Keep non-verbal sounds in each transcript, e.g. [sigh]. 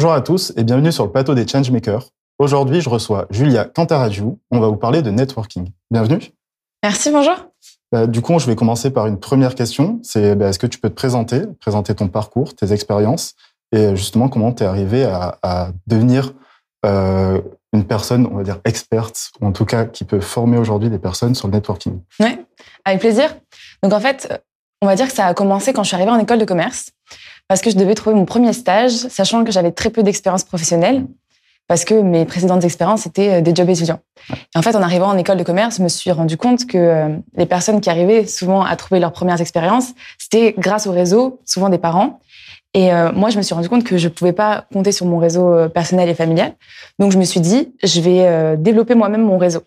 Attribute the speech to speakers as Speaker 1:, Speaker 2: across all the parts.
Speaker 1: Bonjour à tous et bienvenue sur le plateau des Changemakers. Aujourd'hui, je reçois Julia Cantaradiou. On va vous parler de networking. Bienvenue.
Speaker 2: Merci, bonjour.
Speaker 1: Bah, du coup, je vais commencer par une première question. C'est bah, est-ce que tu peux te présenter, présenter ton parcours, tes expériences et justement comment tu es arrivé à, devenir euh, une personne, on va dire experte, ou en tout cas qui peut former aujourd'hui des personnes sur le networking?
Speaker 2: Oui, avec plaisir. Donc en fait, on va dire que ça a commencé quand je suis arrivée en école de commerce, parce que je devais trouver mon premier stage, sachant que j'avais très peu d'expérience professionnelle, parce que mes précédentes expériences étaient euh, des jobs étudiants. En fait, en arrivant en école de commerce, je me suis rendu compte que euh, les personnes qui arrivaient souvent à trouver leurs premières expériences, c'était grâce au réseau, souvent des parents. Et euh, moi, je me suis rendu compte que je ne pouvais pas compter sur mon réseau personnel et familial. Donc, je me suis dit, je vais développer moi-même mon réseau.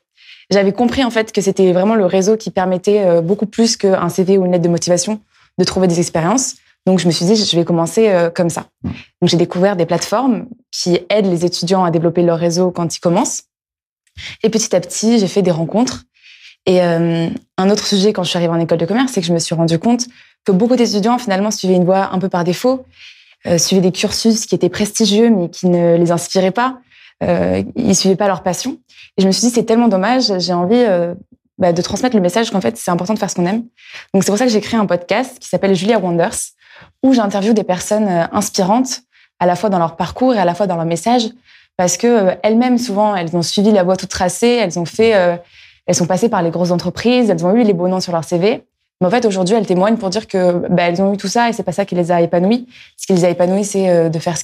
Speaker 2: J'avais compris en fait que c'était vraiment le réseau qui permettait beaucoup plus qu'un CV ou une lettre de motivation de trouver des expériences. Donc, je me suis dit, je vais commencer euh, comme ça. Mmh. Donc, j'ai découvert des plateformes qui aident les étudiants à développer leur réseau quand ils commencent. Et petit à petit, j'ai fait des rencontres. Et euh, un autre sujet quand je suis arrivée en école de commerce, c'est que je me suis rendu compte que beaucoup d'étudiants finalement suivaient une voie un peu par défaut, euh, suivaient des cursus qui étaient prestigieux mais qui ne les inspiraient pas. Euh, ils suivaient pas leur passion. Et je me suis dit c'est tellement dommage. J'ai envie euh, bah, de transmettre le message qu'en fait c'est important de faire ce qu'on aime. Donc c'est pour ça que j'ai créé un podcast qui s'appelle Julia Wonders où j'interviewe des personnes euh, inspirantes, à la fois dans leur parcours et à la fois dans leur message, parce que euh, elles-mêmes souvent elles ont suivi la voie toute tracée, elles ont fait, euh, elles sont passées par les grosses entreprises, elles ont eu les beaux noms sur leur CV. Mais en fait, aujourd'hui, elles témoignent pour dire que bah, elles ont eu tout ça et c'est pas ça qui les a épanouies. Ce qui les a épanouies, c'est de faire ce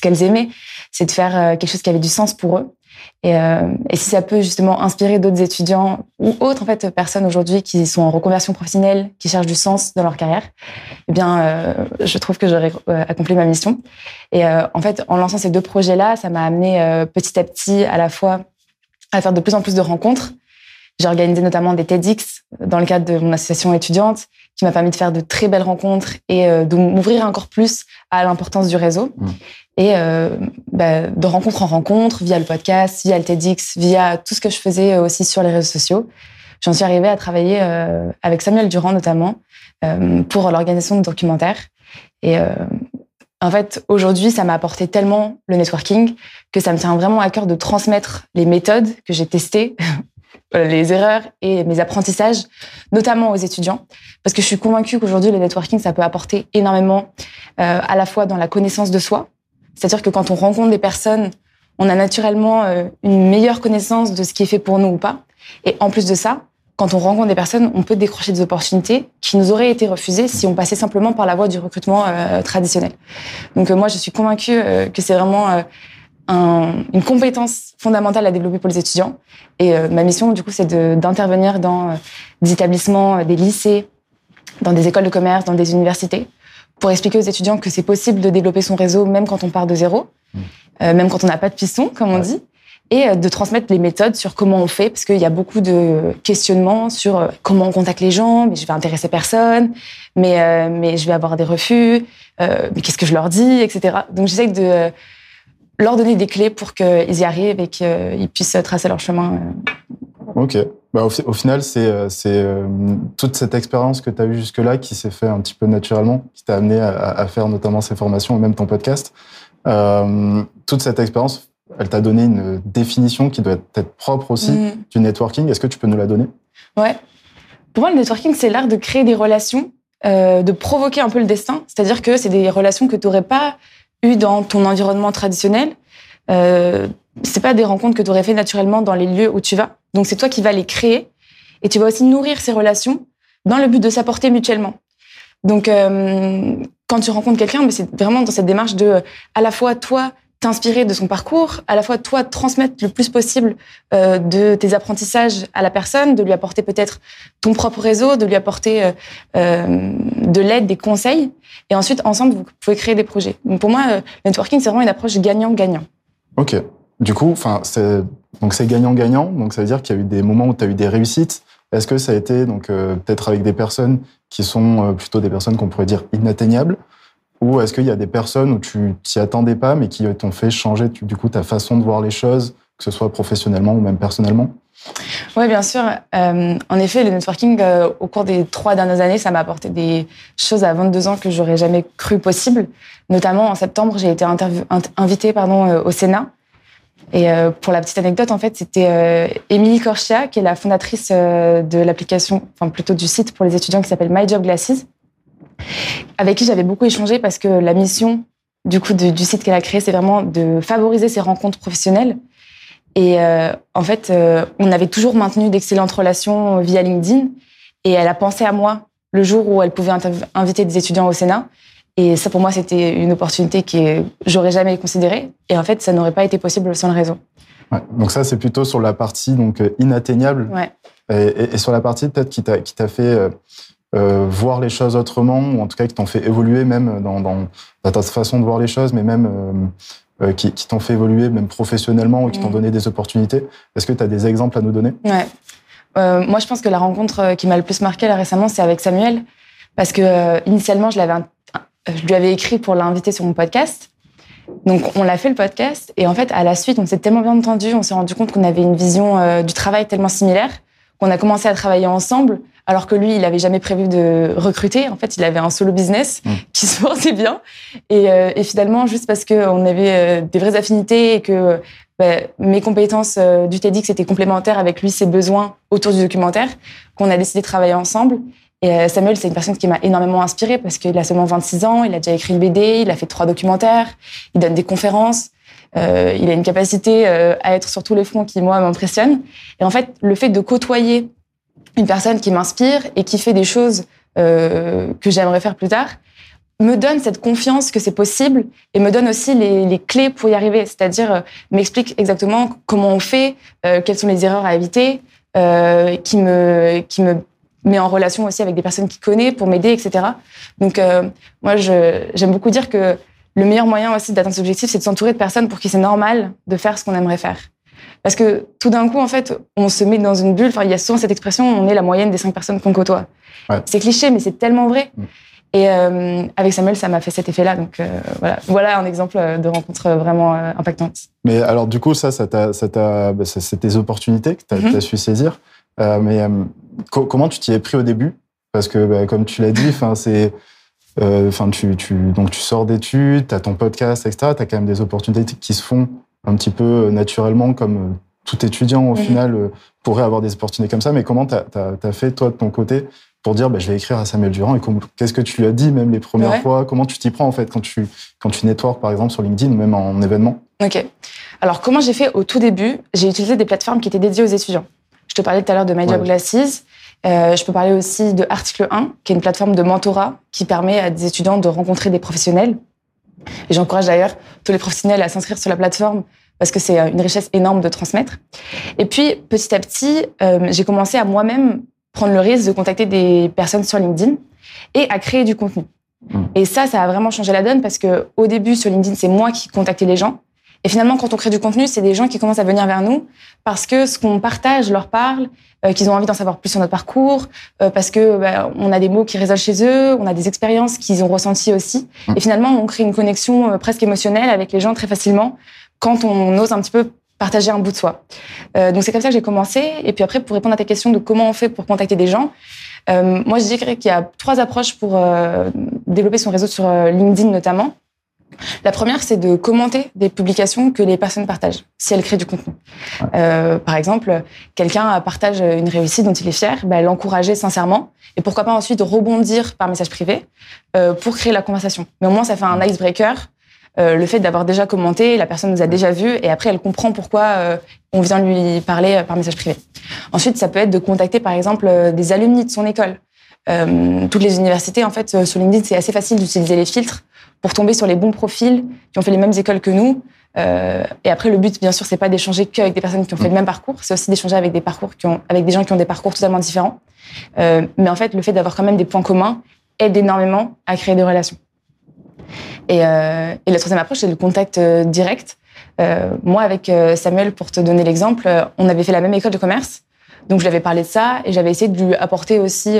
Speaker 2: qu'elles aimaient, c'est de faire quelque chose qui avait du sens pour eux. Et, euh, et, si ça peut justement inspirer d'autres étudiants ou autres personnes aujourd'hui qui sont en reconversion professionnelle, qui cherchent du sens dans leur carrière, eh bien, euh, je trouve que j'aurais euh, accompli ma mission. Et en fait, en lançant ces deux projets-là, ça m'a amené petit à petit à la fois à faire de plus en plus de rencontres. J'ai organisé notamment des TEDx dans le cadre de mon association étudiante, qui m'a permis de faire de très belles rencontres et de m'ouvrir encore plus à l'importance du réseau. Mmh et euh, bah, de rencontre en rencontre, via le podcast, via le TEDx, via tout ce que je faisais aussi sur les réseaux sociaux. J'en suis arrivée à travailler euh, avec Samuel Durand notamment euh, pour l'organisation de documentaires. Et euh, en fait, aujourd'hui, ça m'a apporté tellement le networking que ça me tient vraiment à cœur de transmettre les méthodes que j'ai testées, [laughs] les erreurs et mes apprentissages, notamment aux étudiants, parce que je suis convaincue qu'aujourd'hui, le networking, ça peut apporter énormément, euh, à la fois dans la connaissance de soi, c'est-à-dire que quand on rencontre des personnes, on a naturellement euh, une meilleure connaissance de ce qui est fait pour nous ou pas. Et en plus de ça, quand on rencontre des personnes, on peut décrocher des opportunités qui nous auraient été refusées si on passait simplement par la voie du recrutement euh, traditionnel. Donc euh, moi, je suis convaincue que c'est vraiment une compétence fondamentale à développer pour les étudiants. Et ma mission, du coup, c'est d'intervenir dans des établissements, des lycées, dans des écoles de commerce, dans des universités, pour expliquer aux étudiants que c'est possible de développer son réseau même quand on part de zéro, mmh. euh, même quand on n'a pas de piston, comme on dit, et euh, de transmettre les méthodes sur comment on fait, parce qu'il y a beaucoup de questionnements sur euh, comment on contacte les gens, mais je vais intéresser personne, mais, mais je vais avoir des refus, mais qu'est-ce que je leur dis, etc. Donc j'essaie de leur donner des clés pour qu'ils y arrivent et qu'ils puissent tracer leur chemin.
Speaker 1: Ok. Bah, au, final, c'est euh, euh, toute cette expérience que tu as eue jusque-là qui s'est fait un petit peu naturellement, qui t'a amené à, faire notamment ces formations et même ton podcast. Euh, toute cette expérience, elle t'a donné une définition qui doit être propre aussi mm. du networking. Est-ce que tu peux nous la donner?
Speaker 2: Ouais. Pour moi, le networking, c'est l'art de créer des relations, de provoquer un peu le destin. C'est-à-dire que c'est des relations que tu n'aurais pas eues dans ton environnement traditionnel. Euh, c'est pas des rencontres que tu aurais fait naturellement dans les lieux où tu vas. Donc c'est toi qui vas les créer et tu vas aussi nourrir ces relations dans le but de s'apporter mutuellement. Donc euh, quand tu rencontres quelqu'un, mais c'est vraiment dans cette démarche de à la fois toi t'inspirer de son parcours, à la fois toi transmettre le plus possible euh, de tes apprentissages à la personne, de lui apporter peut-être ton propre réseau, de lui apporter euh, de l'aide, des conseils, et ensuite ensemble vous pouvez créer des projets. Donc pour moi, le networking c'est vraiment une approche gagnant-gagnant.
Speaker 1: Ok. Du coup, enfin, c'est donc c'est gagnant-gagnant. Donc ça veut dire qu'il y a eu des moments où tu as eu des réussites. Est-ce que ça a été donc euh, peut-être avec des personnes qui sont euh, plutôt des personnes qu'on pourrait dire inatteignables, ou est-ce qu'il y a des personnes où tu t'y attendais pas mais qui t'ont fait changer du coup ta façon de voir les choses, que ce soit professionnellement ou même personnellement?
Speaker 2: Oui, bien sûr. Euh, en effet, le networking, euh, au cours des trois dernières années, ça m'a apporté des choses à 22 ans que j'aurais jamais cru possible. Notamment, en septembre, j'ai été invitée pardon, au Sénat. Et pour la petite anecdote, en fait, c'était Émilie Corchia, qui est la fondatrice de l'application, enfin plutôt du site pour les étudiants qui s'appelle My Job Glasses, avec qui j'avais beaucoup échangé parce que la mission du coup du site qu'elle a créé, c'est vraiment de favoriser ces rencontres professionnelles. Et euh, en fait, euh, on avait toujours maintenu d'excellentes relations via LinkedIn. Et elle a pensé à moi le jour où elle pouvait inviter des étudiants au Sénat. Et ça, pour moi, c'était une opportunité que j'aurais jamais considérée. Et en fait, ça n'aurait pas été possible sans le réseau.
Speaker 1: Ouais, donc ça, c'est plutôt sur la partie donc euh, inatteignable.
Speaker 2: Ouais.
Speaker 1: Et, et, sur la partie peut-être qui t'a fait euh, voir les choses autrement, ou en tout cas qui t'ont fait évoluer même dans, dans, ta façon de voir les choses, mais même euh, euh qui, qui t'ont fait évoluer même professionnellement ou qui t'ont mm. donné des opportunités. Est-ce que tu as des exemples à nous donner?
Speaker 2: Ouais. Euh, moi, je pense que la rencontre euh, qui m'a le plus marqué là récemment, c'est avec Samuel, parce que initialement, je l'avais, je lui avais écrit pour l'inviter sur mon podcast. Donc, on l'a fait le podcast, et en fait, à la suite, on s'est tellement bien entendu, on s'est rendu compte qu'on avait une vision du travail tellement similaire qu'on a commencé à travailler ensemble alors que lui, il avait jamais prévu de recruter. En fait, il avait un solo business mmh. [laughs] qui se portait bien. Euh, et, finalement, juste parce qu'on avait euh, des vraies affinités et que bah, mes compétences euh, du TEDx étaient complémentaires avec lui, ses besoins autour du documentaire, qu'on a décidé de travailler ensemble. Et Samuel, c'est une personne qui m'a énormément inspirée parce qu'il a seulement 26 ans, il a déjà écrit une BD, il a fait trois documentaires, il donne des conférences. Euh, il a une capacité à être sur tous les fronts qui, moi, m'impressionne. Et en fait, le fait de côtoyer une personne qui m'inspire et qui fait des choses euh, que j'aimerais faire plus tard, me donne cette confiance que c'est possible et me donne aussi les, les clés pour y arriver. C'est-à-dire, euh, m'explique exactement comment on fait, euh, quelles sont les erreurs à éviter, euh, qui, me, qui me met en relation aussi avec des personnes qui connaît pour m'aider, etc. Donc, euh, moi, j'aime beaucoup dire que le meilleur moyen aussi d'atteindre cet objectif, c'est de s'entourer de personnes pour qui c'est normal de faire ce qu'on aimerait faire. Parce que tout d'un coup, en fait, on se met dans une bulle. Enfin, il y a souvent cette expression, on est la moyenne des cinq personnes qu'on côtoie. C'est cliché, mais c'est tellement vrai. Mm. Et euh, avec Samuel, ça m'a fait cet effet-là. Donc euh, voilà, voilà un exemple de rencontre vraiment euh, impactante.
Speaker 1: Mais alors du coup, ça, ça bah, c'est tes opportunités que tu as, mm-hmm. su saisir. Mais comment tu t'y es pris au début? Parce que bah, comme tu l'as dit, c'est, enfin tu, tu, donc tu sors d'études, tu as ton podcast, etc. Tu as quand même des opportunités qui se font un petit peu euh, naturellement, comme euh, tout étudiant au final euh, pourrait avoir des opportunités comme ça. Mais comment tu as, fait, toi, de ton côté, pour dire bah, je vais écrire à Samuel Durand et qu'est-ce que tu lui as dit même les premières fois? Comment tu t'y prends en fait quand tu, quand tu networks par exemple sur LinkedIn ou même en événement?
Speaker 2: Ok. Alors comment j'ai fait au tout début? J'ai utilisé des plateformes qui étaient dédiées aux étudiants. Je te parlais tout à l'heure de My Job Glasses. je peux parler aussi de Article 1, qui est une plateforme de mentorat qui permet à des étudiants de rencontrer des professionnels. Et j'encourage d'ailleurs tous les professionnels à s'inscrire sur la plateforme parce que c'est une richesse énorme de transmettre. Et puis, petit à petit, euh, j'ai commencé à moi-même prendre le risque de contacter des personnes sur LinkedIn et à créer du contenu. Mmh. Et ça, ça a vraiment changé la donne parce que au début, sur LinkedIn, c'est moi qui contactais les gens. Et finalement, quand on crée du contenu, c'est des gens qui commencent à venir vers nous parce que ce qu'on partage leur parle, euh, qu'ils ont envie d'en savoir plus sur notre parcours, euh, parce que bah, on a des mots qui résonnent chez eux, on a des expériences qu'ils ont ressenties aussi. Mmh. Et finalement, on crée une connexion euh, presque émotionnelle avec les gens très facilement quand on ose un petit peu partager un bout de soi. donc c'est comme ça que j'ai commencé. Et puis après, pour répondre à ta question de comment on fait pour contacter des gens, moi je dirais qu'il y a trois approches pour développer son réseau sur LinkedIn notamment. La première, c'est de commenter des publications que les personnes partagent, si elles créent du contenu. Euh, par exemple, quelqu'un partage une réussite dont il est fier, bah, l'encourager sincèrement, et pourquoi pas ensuite rebondir par message privé euh, pour créer la conversation. Mais au moins, ça fait un icebreaker. Euh, le fait d'avoir déjà commenté, la personne nous a déjà vu, et après, elle comprend pourquoi euh, on vient lui parler par message privé. Ensuite, ça peut être de contacter, par exemple, des alumni de son école. toutes les universités, en fait, sur LinkedIn, c'est assez facile d'utiliser les filtres pour tomber sur les bons profils qui ont fait les mêmes écoles que nous. Euh, et après, le but, bien sûr, c'est pas d'échanger qu'avec des personnes qui ont fait le mm. même parcours, c'est aussi d'échanger avec des parcours qui ont, avec des gens qui ont des parcours totalement différents. Euh, mais en fait, le fait d'avoir quand même des points communs aide énormément à créer des relations. Et, euh, et la troisième approche, c'est le contact euh, direct. Euh, moi, avec euh, Samuel, pour te donner l'exemple, on avait fait la même école de commerce, donc je lui avais parlé de ça et j'avais essayé de lui apporter aussi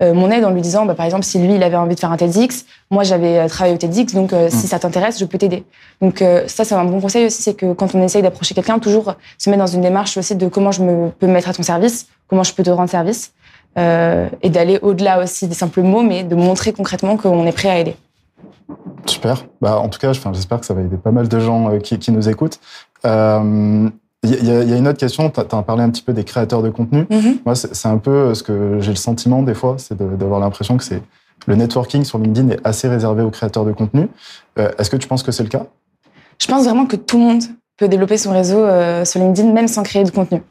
Speaker 2: mon aide en lui disant, bah, par exemple, si lui, il avait envie de faire un TEDx, moi, j'avais travaillé au TEDx, donc si mm. ça t'intéresse, je peux t'aider. Donc ça, c'est un bon conseil aussi, c'est que quand on essaye d'approcher quelqu'un, toujours se mettre dans une démarche aussi de comment je me, peux me mettre à ton service, comment je peux te rendre service, et d'aller au-delà aussi des simples mots, mais de montrer concrètement qu'on est prêt à aider.
Speaker 1: Super. Bah, en tout cas, j'espère que ça va aider pas mal de gens euh, qui, nous écoutent. Il euh, y, a une autre question, tu as, parlé un petit peu des créateurs de contenu. Mm-hmm. Moi, c'est un peu ce que j'ai le sentiment des fois, c'est d'avoir l'impression que c'est le networking sur LinkedIn est assez réservé aux créateurs de contenu. Euh, est-ce que tu penses que c'est le cas?
Speaker 2: Je pense vraiment que tout le monde peut développer son réseau sur LinkedIn même sans créer de contenu.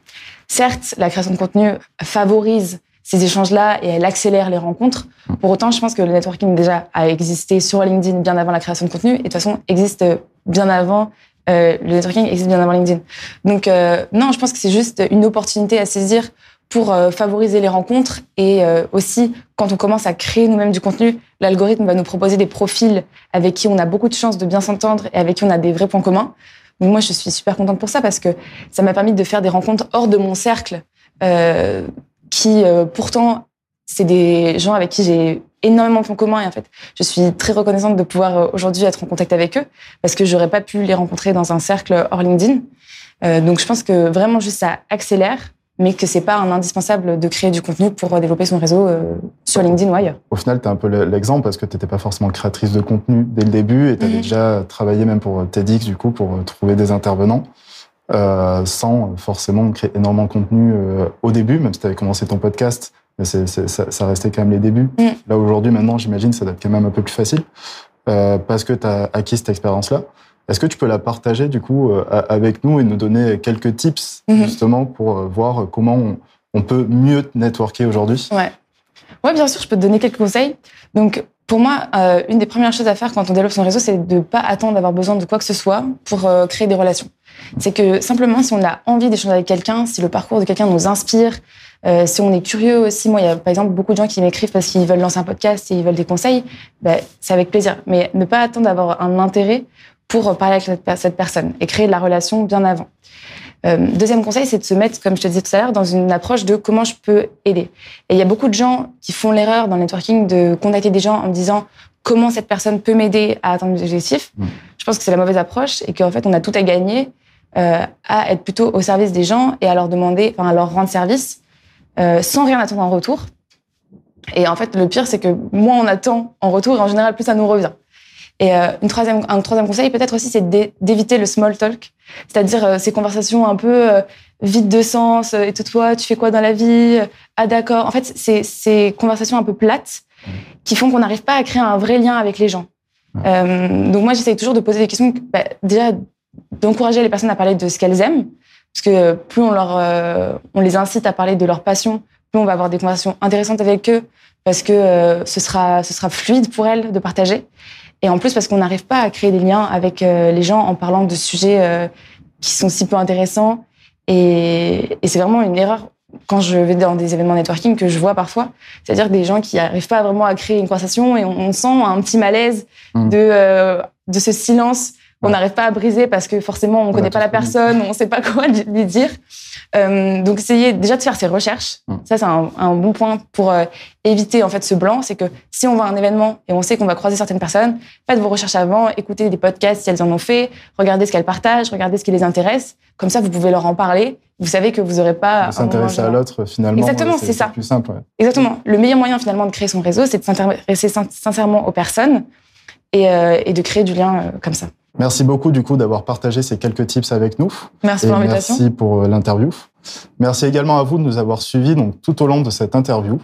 Speaker 2: Certes, la création de contenu favorise ces échanges-là et elle accélère les rencontres. Pour autant, je pense que le networking déjà a existé sur LinkedIn bien avant la création de contenu et de toute façon existe bien avant euh, le networking existe bien avant LinkedIn. Donc euh, non, je pense que c'est juste une opportunité à saisir pour euh, favoriser les rencontres et aussi quand on commence à créer nous-mêmes du contenu, l'algorithme va nous proposer des profils avec qui on a beaucoup de chances de bien s'entendre et avec qui on a des vrais points communs. Moi, je suis super contente pour ça parce que ça m'a permis de faire des rencontres hors de mon cercle qui pourtant c'est des gens avec qui j'ai énormément de points communs et en fait je suis très reconnaissante de pouvoir euh, aujourd'hui être en contact avec eux parce que j'aurais pas pu les rencontrer dans un cercle hors LinkedIn. Euh, donc je pense que vraiment juste ça accélère mais que c'est pas un indispensable de créer du contenu pour développer son réseau sur LinkedIn ou ailleurs.
Speaker 1: Au final, tu es un peu l'exemple parce que tu n'étais pas forcément créatrice de contenu dès le début et tu avais mhm. déjà travaillé même pour TEDx du coup pour trouver des intervenants. Euh, sans forcément créer énormément de contenu euh, au début, même si tu avais commencé ton podcast, mais ça, ça, restait quand même les débuts. Mm. Là, aujourd'hui, maintenant, j'imagine, ça doit être quand même un peu plus facile euh, parce que tu as acquis cette expérience-là. Est-ce que tu peux la partager, du coup, avec nous et nous donner quelques tips, mm-hmm. justement, pour voir comment on, on peut mieux networker aujourd'hui?
Speaker 2: Ouais. Ouais, bien sûr, je peux te donner quelques conseils. Donc, pour moi, euh, une des premières choses à faire quand on développe son réseau, c'est de ne pas attendre d'avoir besoin de quoi que ce soit pour euh, créer des relations. C'est que simplement, si on a envie d'échanger avec quelqu'un, si le parcours de quelqu'un nous inspire, euh, si on est curieux aussi, moi, il y a par exemple beaucoup de gens qui m'écrivent parce qu'ils veulent lancer un podcast et ils veulent des conseils, ben, c'est avec plaisir. Mais ne pas attendre d'avoir un intérêt pour parler avec cette personne et créer de la relation bien avant. Euh, deuxième conseil, c'est de se mettre, comme je te disais tout à l'heure, dans une approche de comment je peux aider. Et il y a beaucoup de gens qui font l'erreur dans le networking de contacter des gens en me disant comment cette personne peut m'aider à atteindre mes objectifs. Mmh. Je pense que c'est la mauvaise approche et qu'en fait, on a tout à gagner euh, à être plutôt au service des gens et à leur demander, enfin, à leur rendre service euh, sans rien attendre en retour. Et en fait, le pire, c'est que moins on attend en retour, et en général, plus ça nous revient. Et euh, une troisième, un troisième conseil, peut-être aussi, c'est d'éviter le small talk, c'est-à-dire euh, ces conversations un peu euh, vides de sens. et toi, tu fais quoi dans la vie? Ah d'accord. En fait, c'est ces conversations un peu plates qui font qu'on n'arrive pas à créer un vrai lien avec les gens. donc moi, j'essaye toujours de poser des questions, bah, déjà d'encourager les personnes à parler de ce qu'elles aiment, parce que plus on leur, on les incite à parler de leur passion, plus on va avoir des conversations intéressantes avec eux, parce que ce sera, ce sera fluide pour elles de partager. Et en plus, parce qu'on n'arrive pas à créer des liens avec euh, les gens en parlant de sujets euh, qui sont si peu intéressants. Et, et c'est vraiment une erreur quand je vais dans des événements networking que je vois parfois. C'est-à-dire des gens qui n'arrivent pas vraiment à créer une conversation et on, sent un petit malaise mmh. de, euh, de ce silence qu'on n'arrive pas à briser parce que forcément on ne connaît pas la personne, on ne sait pas [laughs] quoi lui dire. Euh, donc essayez déjà de faire ses recherches. Hum. Ça c'est un, un, bon point pour euh, éviter en fait ce blanc, c'est que si on va à un événement et on sait qu'on va croiser certaines personnes, faites vos recherches avant, écoutez des podcasts si elles en ont fait, regardez ce qu'elles partagent, regardez ce qui les intéresse. Comme ça vous pouvez leur en parler. Vous savez que vous n'aurez pas
Speaker 1: s'intéresser à l'autre finalement.
Speaker 2: Exactement, c'est ça.
Speaker 1: Plus simple. Ouais.
Speaker 2: Exactement. Le meilleur moyen finalement de créer son réseau, c'est de s'intéresser sincèrement aux personnes et, euh, et de créer du lien comme ça.
Speaker 1: Merci beaucoup du coup d'avoir partagé ces quelques tips avec nous.
Speaker 2: Merci pour l'invitation.
Speaker 1: Merci pour euh, l'interview. Merci également à vous de nous avoir suivis donc tout au long de cette interview.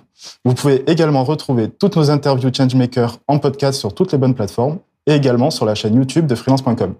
Speaker 1: Vous pouvez également retrouver toutes nos interviews Changemaker en podcast sur toutes les bonnes plateformes et également sur la chaîne YouTube de freelance.com.